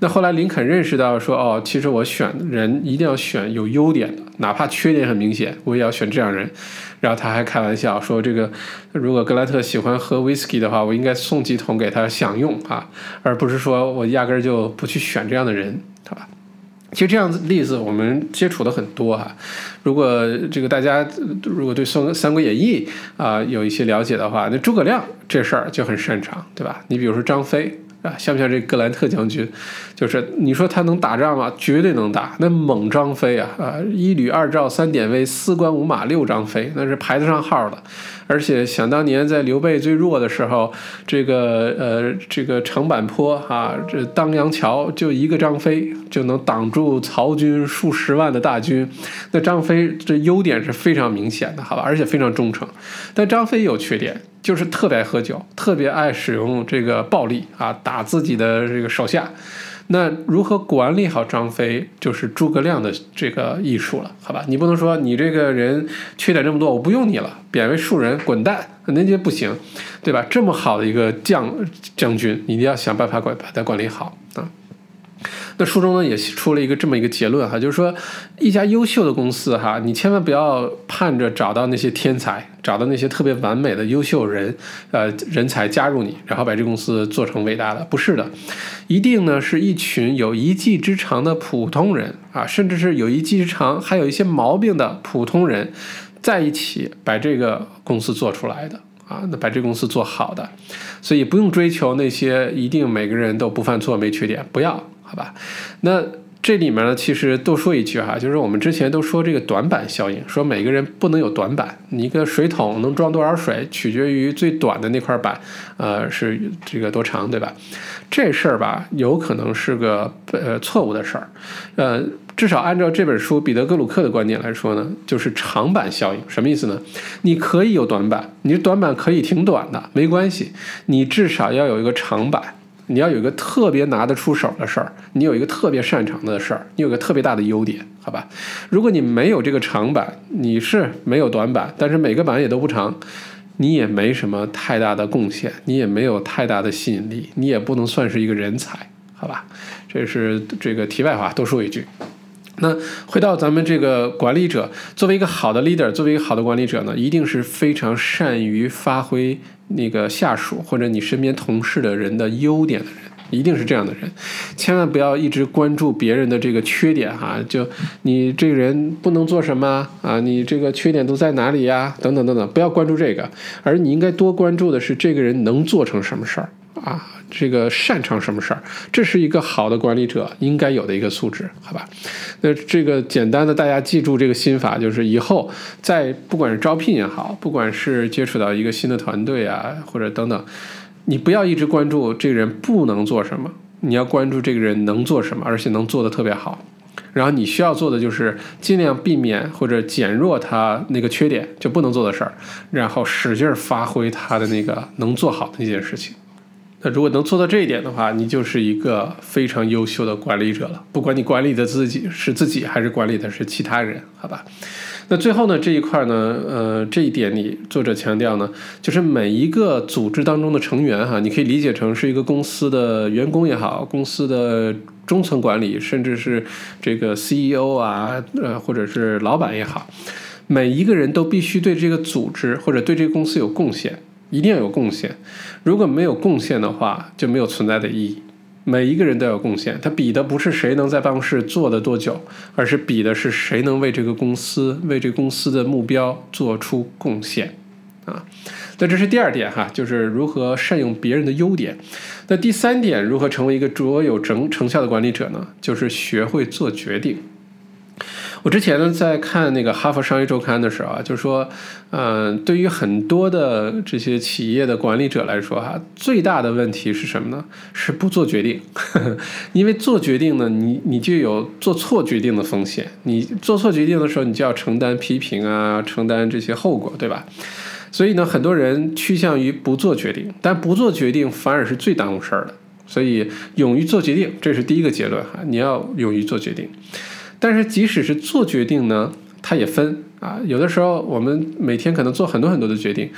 那后来林肯认识到说，哦，其实我选人一定要选有优点的，哪怕缺点很明显，我也要选这样人。然后他还开玩笑说：“这个，如果格兰特喜欢喝 whisky 的话，我应该送几桶给他享用啊，而不是说我压根儿就不去选这样的人，好吧？其实这样子例子我们接触的很多哈。如果这个大家如果对《三三国演义》啊有一些了解的话，那诸葛亮这事儿就很擅长，对吧？你比如说张飞。”啊，像不像这格兰特将军？就是你说他能打仗吗？绝对能打。那猛张飞啊，啊，一吕二赵三典韦四关五马六张飞，那是排得上号的。而且想当年在刘备最弱的时候，这个呃，这个长坂坡啊，这当阳桥就一个张飞就能挡住曹军数十万的大军。那张飞这优点是非常明显的，好吧？而且非常忠诚。但张飞有缺点。就是特别爱喝酒，特别爱使用这个暴力啊，打自己的这个手下。那如何管理好张飞，就是诸葛亮的这个艺术了，好吧？你不能说你这个人缺点这么多，我不用你了，贬为庶人，滚蛋，那就不行，对吧？这么好的一个将将军，你一定要想办法管把他管理好。那书中呢也出了一个这么一个结论哈，就是说一家优秀的公司哈，你千万不要盼着找到那些天才，找到那些特别完美的优秀人，呃，人才加入你，然后把这公司做成伟大的。不是的，一定呢是一群有一技之长的普通人啊，甚至是有一技之长还有一些毛病的普通人，在一起把这个公司做出来的。啊，那把这公司做好的，所以不用追求那些一定每个人都不犯错、没缺点，不要，好吧？那这里面呢，其实多说一句哈，就是我们之前都说这个短板效应，说每个人不能有短板，你一个水桶能装多少水，取决于最短的那块板，呃，是这个多长，对吧？这事儿吧，有可能是个呃错误的事儿，呃。至少按照这本书彼得格鲁克的观点来说呢，就是长板效应，什么意思呢？你可以有短板，你的短板可以挺短的，没关系。你至少要有一个长板，你要有一个特别拿得出手的事儿，你有一个特别擅长的事儿，你有个特别大的优点，好吧？如果你没有这个长板，你是没有短板，但是每个板也都不长，你也没什么太大的贡献，你也没有太大的吸引力，你也不能算是一个人才，好吧？这是这个题外话，多说一句。那回到咱们这个管理者，作为一个好的 leader，作为一个好的管理者呢，一定是非常善于发挥那个下属或者你身边同事的人的优点的人，一定是这样的人。千万不要一直关注别人的这个缺点哈，就你这个人不能做什么啊，你这个缺点都在哪里呀？等等等等，不要关注这个，而你应该多关注的是这个人能做成什么事儿啊。这个擅长什么事儿，这是一个好的管理者应该有的一个素质，好吧？那这个简单的，大家记住这个心法，就是以后在不管是招聘也好，不管是接触到一个新的团队啊，或者等等，你不要一直关注这个人不能做什么，你要关注这个人能做什么，而且能做的特别好。然后你需要做的就是尽量避免或者减弱他那个缺点就不能做的事儿，然后使劲发挥他的那个能做好的那件事情。那如果能做到这一点的话，你就是一个非常优秀的管理者了。不管你管理的自己是自己，还是管理的是其他人，好吧？那最后呢，这一块呢，呃，这一点你作者强调呢，就是每一个组织当中的成员哈，你可以理解成是一个公司的员工也好，公司的中层管理，甚至是这个 CEO 啊，呃，或者是老板也好，每一个人都必须对这个组织或者对这个公司有贡献。一定要有贡献，如果没有贡献的话，就没有存在的意义。每一个人都有贡献，他比的不是谁能在办公室坐的多久，而是比的是谁能为这个公司、为这个公司的目标做出贡献啊。那这是第二点哈，就是如何善用别人的优点。那第三点，如何成为一个卓有成成效的管理者呢？就是学会做决定。我之前呢在看那个《哈佛商业周刊》的时候啊，就说，嗯，对于很多的这些企业的管理者来说哈，最大的问题是什么呢？是不做决定，[laughs] 因为做决定呢，你你就有做错决定的风险。你做错决定的时候，你就要承担批评啊，承担这些后果，对吧？所以呢，很多人趋向于不做决定，但不做决定反而是最耽误事儿的。所以，勇于做决定，这是第一个结论哈，你要勇于做决定。但是，即使是做决定呢，它也分啊。有的时候，我们每天可能做很多很多的决定。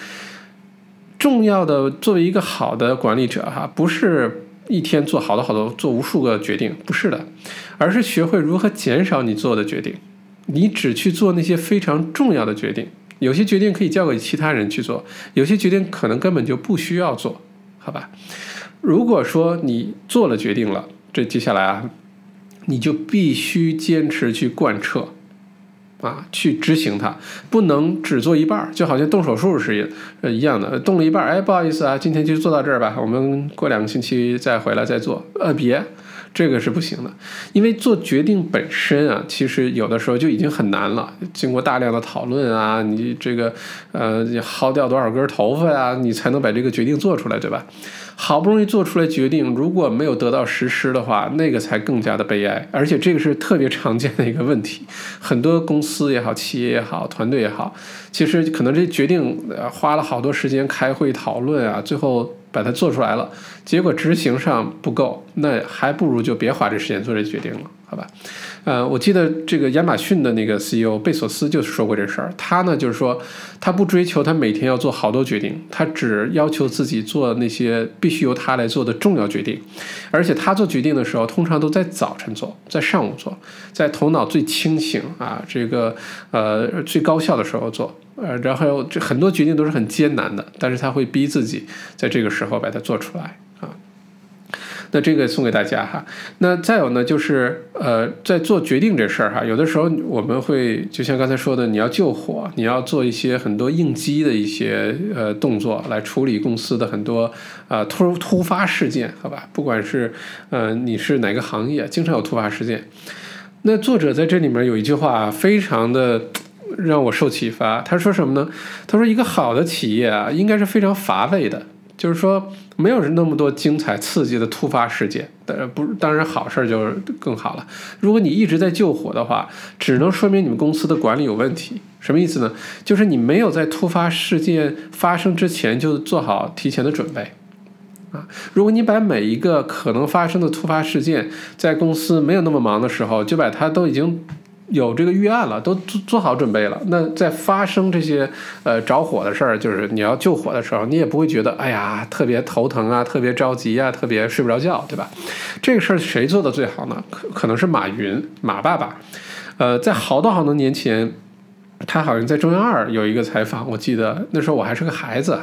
重要的，作为一个好的管理者，哈，不是一天做好多好多做无数个决定，不是的，而是学会如何减少你做的决定。你只去做那些非常重要的决定。有些决定可以交给其他人去做，有些决定可能根本就不需要做，好吧？如果说你做了决定了，这接下来啊。你就必须坚持去贯彻，啊，去执行它，不能只做一半儿，就好像动手术是呃一样的，动了一半儿，哎，不好意思啊，今天就做到这儿吧，我们过两个星期再回来再做，呃，别。这个是不行的，因为做决定本身啊，其实有的时候就已经很难了。经过大量的讨论啊，你这个呃，薅掉多少根头发呀，你才能把这个决定做出来，对吧？好不容易做出来决定，如果没有得到实施的话，那个才更加的悲哀。而且这个是特别常见的一个问题，[laughs] 很多公司也好，企业也好，团队也好，其实可能这决定呃花了好多时间开会讨论啊，最后。把它做出来了，结果执行上不够，那还不如就别花这时间做这决定了，好吧？呃，我记得这个亚马逊的那个 CEO 贝索斯就说过这事儿。他呢，就是说他不追求他每天要做好多决定，他只要求自己做那些必须由他来做的重要决定。而且他做决定的时候，通常都在早晨做，在上午做，在头脑最清醒啊，这个呃最高效的时候做。呃，然后这很多决定都是很艰难的，但是他会逼自己在这个时候把它做出来。那这个送给大家哈。那再有呢，就是呃，在做决定这事儿哈，有的时候我们会就像刚才说的，你要救火，你要做一些很多应激的一些呃动作来处理公司的很多啊突突发事件，好吧？不管是呃你是哪个行业，经常有突发事件。那作者在这里面有一句话非常的让我受启发，他说什么呢？他说一个好的企业啊，应该是非常乏味的。就是说，没有那么多精彩刺激的突发事件，呃，不，当然好事儿就更好了。如果你一直在救火的话，只能说明你们公司的管理有问题。什么意思呢？就是你没有在突发事件发生之前就做好提前的准备啊。如果你把每一个可能发生的突发事件，在公司没有那么忙的时候，就把它都已经。有这个预案了，都做做好准备了。那在发生这些呃着火的事儿，就是你要救火的时候，你也不会觉得哎呀特别头疼啊，特别着急啊，特别睡不着觉，对吧？这个事儿谁做的最好呢？可可能是马云，马爸爸。呃，在好多好多年前，他好像在中央二有一个采访，我记得那时候我还是个孩子，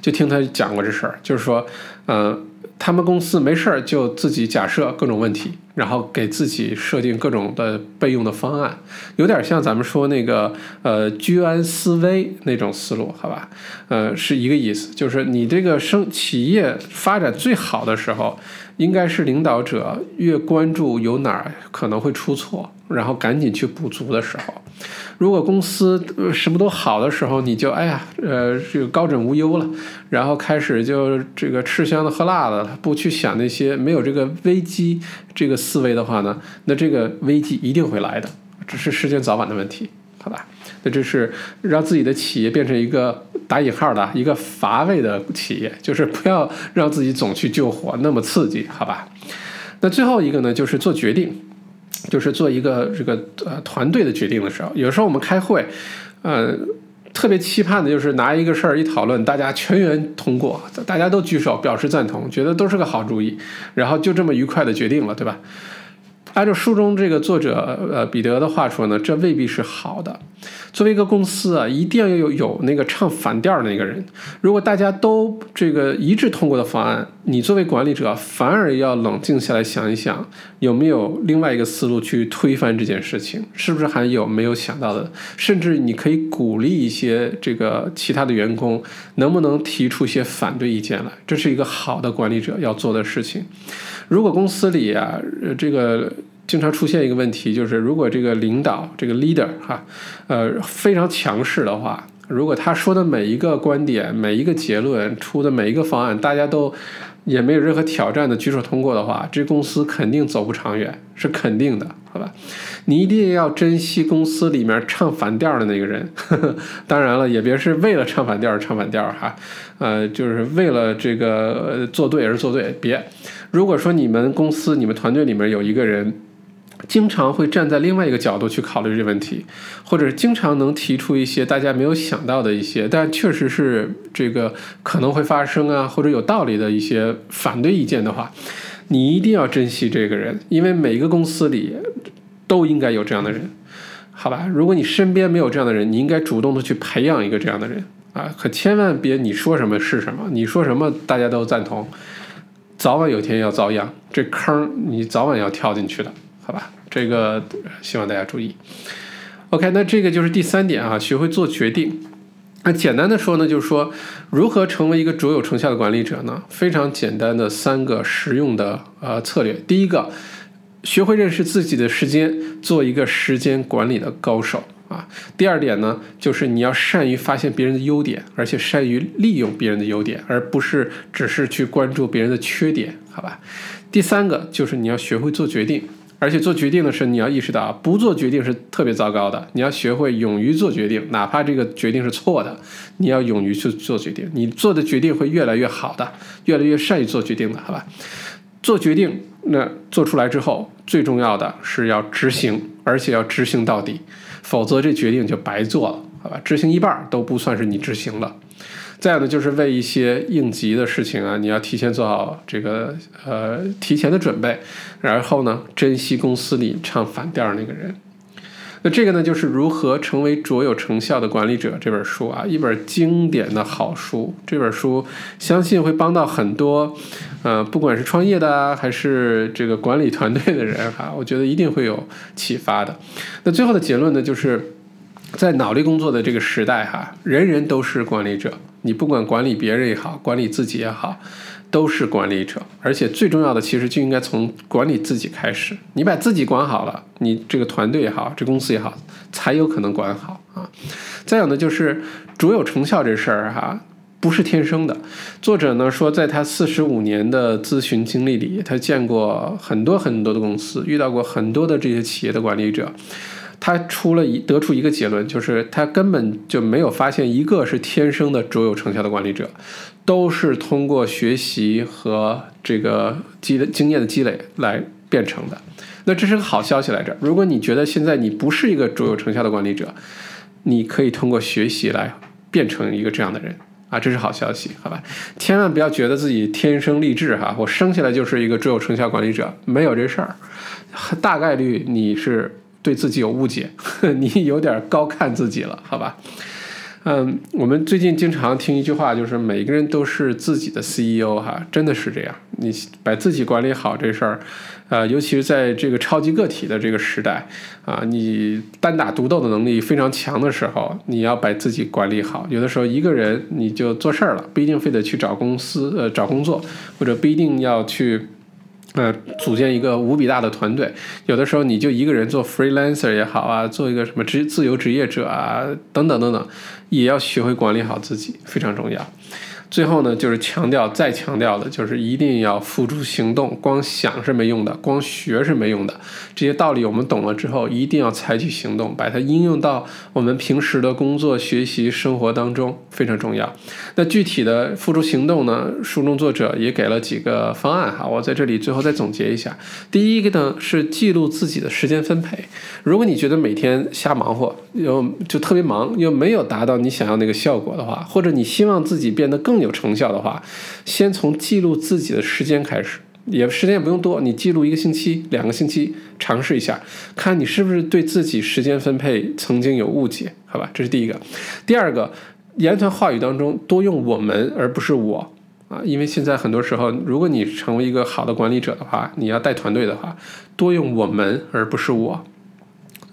就听他讲过这事儿，就是说，嗯。他们公司没事儿就自己假设各种问题，然后给自己设定各种的备用的方案，有点像咱们说那个呃居安思危那种思路，好吧？呃，是一个意思，就是你这个生企业发展最好的时候，应该是领导者越关注有哪儿可能会出错，然后赶紧去补足的时候。如果公司什么都好的时候，你就哎呀，呃，这个高枕无忧了，然后开始就这个吃香的喝辣的，不去想那些没有这个危机这个思维的话呢，那这个危机一定会来的，只是时间早晚的问题，好吧？那这是让自己的企业变成一个打引号的一个乏味的企业，就是不要让自己总去救火，那么刺激，好吧？那最后一个呢，就是做决定。就是做一个这个呃团队的决定的时候，有时候我们开会，呃，特别期盼的就是拿一个事儿一讨论，大家全员通过，大家都举手表示赞同，觉得都是个好主意，然后就这么愉快的决定了，对吧？按照书中这个作者呃彼得的话说呢，这未必是好的。作为一个公司啊，一定要有有那个唱反调的那个人。如果大家都这个一致通过的方案，你作为管理者反而要冷静下来想一想，有没有另外一个思路去推翻这件事情？是不是还有没有想到的？甚至你可以鼓励一些这个其他的员工，能不能提出一些反对意见来？这是一个好的管理者要做的事情。如果公司里啊，这个。经常出现一个问题，就是如果这个领导这个 leader 哈，呃非常强势的话，如果他说的每一个观点、每一个结论、出的每一个方案，大家都也没有任何挑战的举手通过的话，这公司肯定走不长远，是肯定的，好吧？你一定要珍惜公司里面唱反调的那个人，[laughs] 当然了，也别是为了唱反调唱反调哈，呃，就是为了这个做对而做对，别。如果说你们公司、你们团队里面有一个人，经常会站在另外一个角度去考虑这问题，或者经常能提出一些大家没有想到的一些，但确实是这个可能会发生啊，或者有道理的一些反对意见的话，你一定要珍惜这个人，因为每一个公司里都应该有这样的人，好吧？如果你身边没有这样的人，你应该主动的去培养一个这样的人啊，可千万别你说什么是什么，你说什么大家都赞同，早晚有天要遭殃，这坑你早晚要跳进去的。好吧，这个希望大家注意。OK，那这个就是第三点啊，学会做决定。那简单的说呢，就是说如何成为一个卓有成效的管理者呢？非常简单的三个实用的呃策略。第一个，学会认识自己的时间，做一个时间管理的高手啊。第二点呢，就是你要善于发现别人的优点，而且善于利用别人的优点，而不是只是去关注别人的缺点，好吧？第三个就是你要学会做决定。而且做决定的时候，你要意识到，不做决定是特别糟糕的。你要学会勇于做决定，哪怕这个决定是错的，你要勇于去做决定。你做的决定会越来越好的，越来越善于做决定的，好吧？做决定，那做出来之后，最重要的是要执行，而且要执行到底，否则这决定就白做了，好吧？执行一半都不算是你执行了。再呢，就是为一些应急的事情啊，你要提前做好这个呃提前的准备，然后呢，珍惜公司里唱反调那个人。那这个呢，就是如何成为卓有成效的管理者这本书啊，一本经典的好书。这本书相信会帮到很多，呃，不管是创业的啊，还是这个管理团队的人哈，我觉得一定会有启发的。那最后的结论呢，就是在脑力工作的这个时代哈，人人都是管理者，你不管管理别人也好，管理自己也好。都是管理者，而且最重要的其实就应该从管理自己开始。你把自己管好了，你这个团队也好，这公司也好，才有可能管好啊。再有呢，就是卓有成效这事儿哈，不是天生的。作者呢说，在他四十五年的咨询经历里，他见过很多很多的公司，遇到过很多的这些企业的管理者。他出了一得出一个结论，就是他根本就没有发现一个是天生的卓有成效的管理者，都是通过学习和这个积累经验的积累来变成的。那这是个好消息来着。如果你觉得现在你不是一个卓有成效的管理者，你可以通过学习来变成一个这样的人啊，这是好消息，好吧？千万不要觉得自己天生丽质哈，我生下来就是一个卓有成效管理者，没有这事儿，大概率你是。对自己有误解，[laughs] 你有点高看自己了，好吧？嗯，我们最近经常听一句话，就是每个人都是自己的 CEO 哈，真的是这样。你把自己管理好这事儿，呃，尤其是在这个超级个体的这个时代啊，你单打独斗的能力非常强的时候，你要把自己管理好。有的时候一个人你就做事儿了，不一定非得去找公司呃找工作，或者不一定要去。呃，组建一个无比大的团队，有的时候你就一个人做 freelancer 也好啊，做一个什么职自由职业者啊，等等等等，也要学会管理好自己，非常重要。最后呢，就是强调再强调的，就是一定要付诸行动。光想是没用的，光学是没用的。这些道理我们懂了之后，一定要采取行动，把它应用到我们平时的工作、学习、生活当中，非常重要。那具体的付诸行动呢？书中作者也给了几个方案哈，我在这里最后再总结一下。第一个呢是记录自己的时间分配。如果你觉得每天瞎忙活，又就特别忙，又没有达到你想要那个效果的话，或者你希望自己变得更有成效的话，先从记录自己的时间开始，也时间也不用多，你记录一个星期、两个星期，尝试一下，看你是不是对自己时间分配曾经有误解，好吧？这是第一个。第二个，言谈话语当中多用我们而不是我啊，因为现在很多时候，如果你成为一个好的管理者的话，你要带团队的话，多用我们而不是我。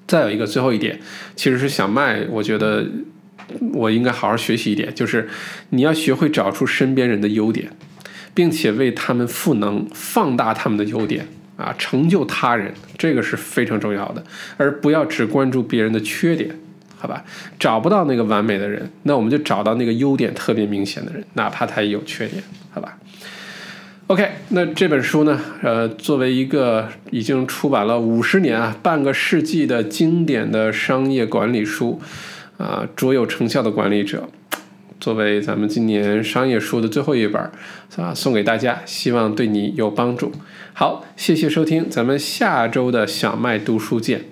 再有一个，最后一点，其实是小麦，我觉得。我应该好好学习一点，就是你要学会找出身边人的优点，并且为他们赋能，放大他们的优点啊，成就他人，这个是非常重要的，而不要只关注别人的缺点，好吧？找不到那个完美的人，那我们就找到那个优点特别明显的人，哪怕他也有缺点，好吧？OK，那这本书呢？呃，作为一个已经出版了五十年啊，半个世纪的经典的商业管理书。啊，卓有成效的管理者，作为咱们今年商业书的最后一本啊，送给大家，希望对你有帮助。好，谢谢收听，咱们下周的小麦读书见。